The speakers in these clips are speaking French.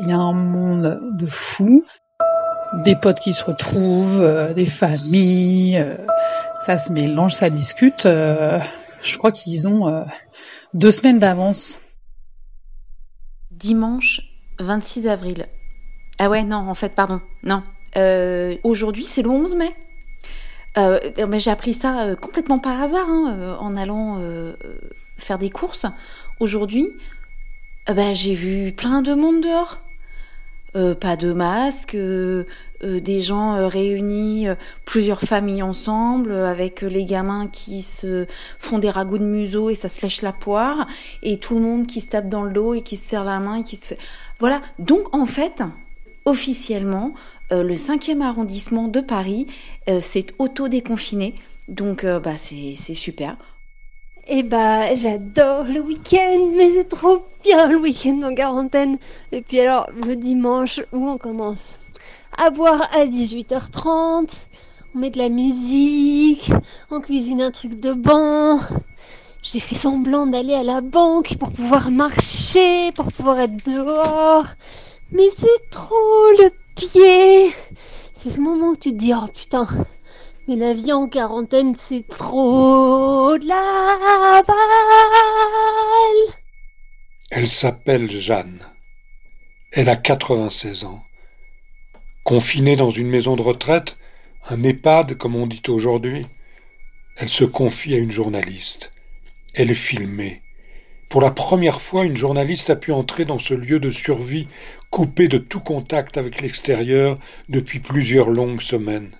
Il y a un monde de fous, des potes qui se retrouvent, euh, des familles, euh, ça se mélange, ça discute. Euh, je crois qu'ils ont deux semaines d'avance. Dimanche 26 avril. Ah ouais, non, en fait, pardon, non. Aujourd'hui, c'est le 11 mai. mais j'ai appris ça complètement par hasard hein, en allant faire des courses. Aujourd'hui, ben, j'ai vu plein de monde dehors. Euh, pas de masque, euh, euh, des gens réunis, plusieurs familles ensemble, avec les gamins qui se font des ragoûts de museau et ça se lèche la poire, et tout le monde qui se tape dans le dos et qui se serre la main et qui se fait... Voilà, donc en fait, officiellement, le 5e arrondissement de Paris s'est auto-déconfiné, donc bah, c'est super. Eh bah, j'adore le week-end, mais c'est trop bien le week-end en quarantaine. Et puis alors, le dimanche, où on commence À boire à 18h30, on met de la musique, on cuisine un truc de bon. J'ai fait semblant d'aller à la banque pour pouvoir marcher, pour pouvoir être dehors. Mais c'est trop le pied. C'est ce moment où tu te dis, oh putain, mais la vie en quarantaine, c'est trop de la balle. Elle s'appelle Jeanne. Elle a 96 ans. Confinée dans une maison de retraite, un EHPAD comme on dit aujourd'hui, elle se confie à une journaliste. Elle est filmée. Pour la première fois, une journaliste a pu entrer dans ce lieu de survie coupé de tout contact avec l'extérieur depuis plusieurs longues semaines.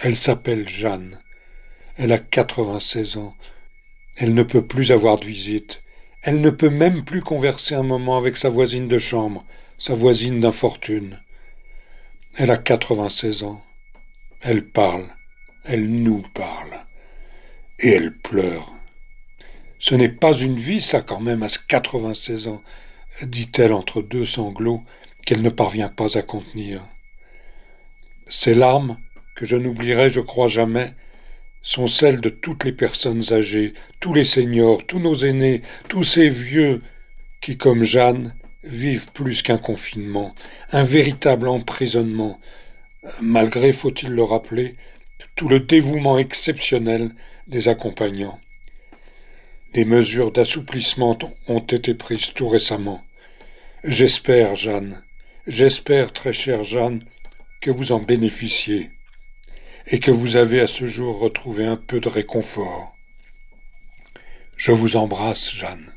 Elle s'appelle Jeanne. Elle a 96 ans. Elle ne peut plus avoir de visite. Elle ne peut même plus converser un moment avec sa voisine de chambre, sa voisine d'infortune. Elle a 96 ans. Elle parle. Elle nous parle. Et elle pleure. Ce n'est pas une vie, ça, quand même, à 96 ans, dit-elle entre deux sanglots qu'elle ne parvient pas à contenir. Ses larmes que je n'oublierai, je crois jamais, sont celles de toutes les personnes âgées, tous les seniors, tous nos aînés, tous ces vieux qui, comme Jeanne, vivent plus qu'un confinement, un véritable emprisonnement, malgré, faut-il le rappeler, tout le dévouement exceptionnel des accompagnants. Des mesures d'assouplissement ont été prises tout récemment. J'espère, Jeanne, j'espère, très chère Jeanne, que vous en bénéficiez et que vous avez à ce jour retrouvé un peu de réconfort. Je vous embrasse, Jeanne.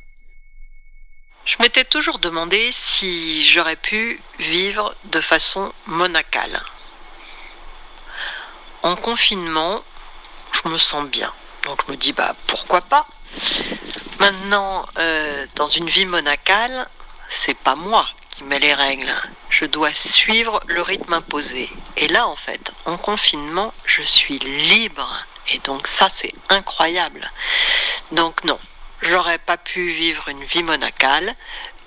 Je m'étais toujours demandé si j'aurais pu vivre de façon monacale. En confinement, je me sens bien. Donc je me dis, bah pourquoi pas? Maintenant, euh, dans une vie monacale, c'est pas moi qui mets les règles, je dois suivre le rythme imposé. Et là, en fait, en confinement, je suis libre. Et donc ça, c'est incroyable. Donc non, j'aurais pas pu vivre une vie monacale.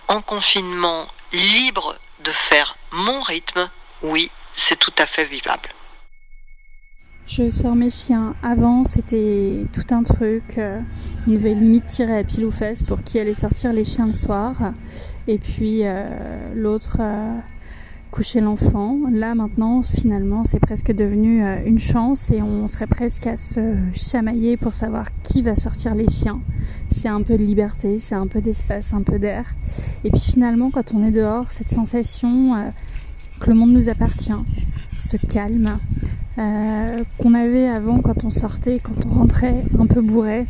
En confinement, libre de faire mon rythme, oui, c'est tout à fait vivable. Je sors mes chiens. Avant, c'était tout un truc. Euh, il devait limite tirer à pile ou fesses pour qui allait sortir les chiens le soir. Et puis euh, l'autre euh, coucher l'enfant. Là maintenant, finalement, c'est presque devenu euh, une chance et on serait presque à se chamailler pour savoir qui va sortir les chiens. C'est un peu de liberté, c'est un peu d'espace, un peu d'air. Et puis finalement, quand on est dehors, cette sensation euh, que le monde nous appartient, ce calme, euh, qu'on avait avant quand on sortait, quand on rentrait un peu bourré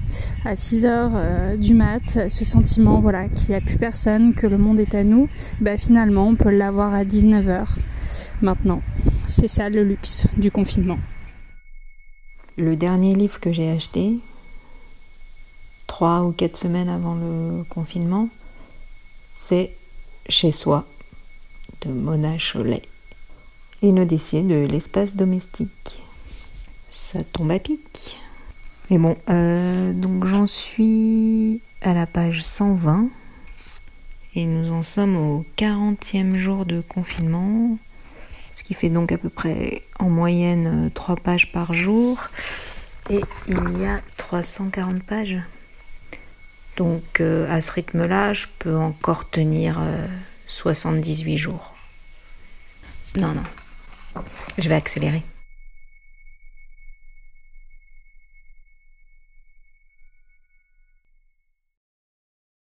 à 6 heures euh, du mat, ce sentiment voilà qu'il n'y a plus personne, que le monde est à nous, bah finalement on peut l'avoir à 19 heures maintenant. C'est ça le luxe du confinement. Le dernier livre que j'ai acheté, trois ou quatre semaines avant le confinement, c'est Chez soi de Mona Cholet une odyssée de l'espace domestique. Tombe à pic. Mais bon, euh, donc j'en suis à la page 120 et nous en sommes au 40e jour de confinement, ce qui fait donc à peu près en moyenne 3 pages par jour et il y a 340 pages. Donc euh, à ce rythme-là, je peux encore tenir 78 jours. Non, non. Je vais accélérer.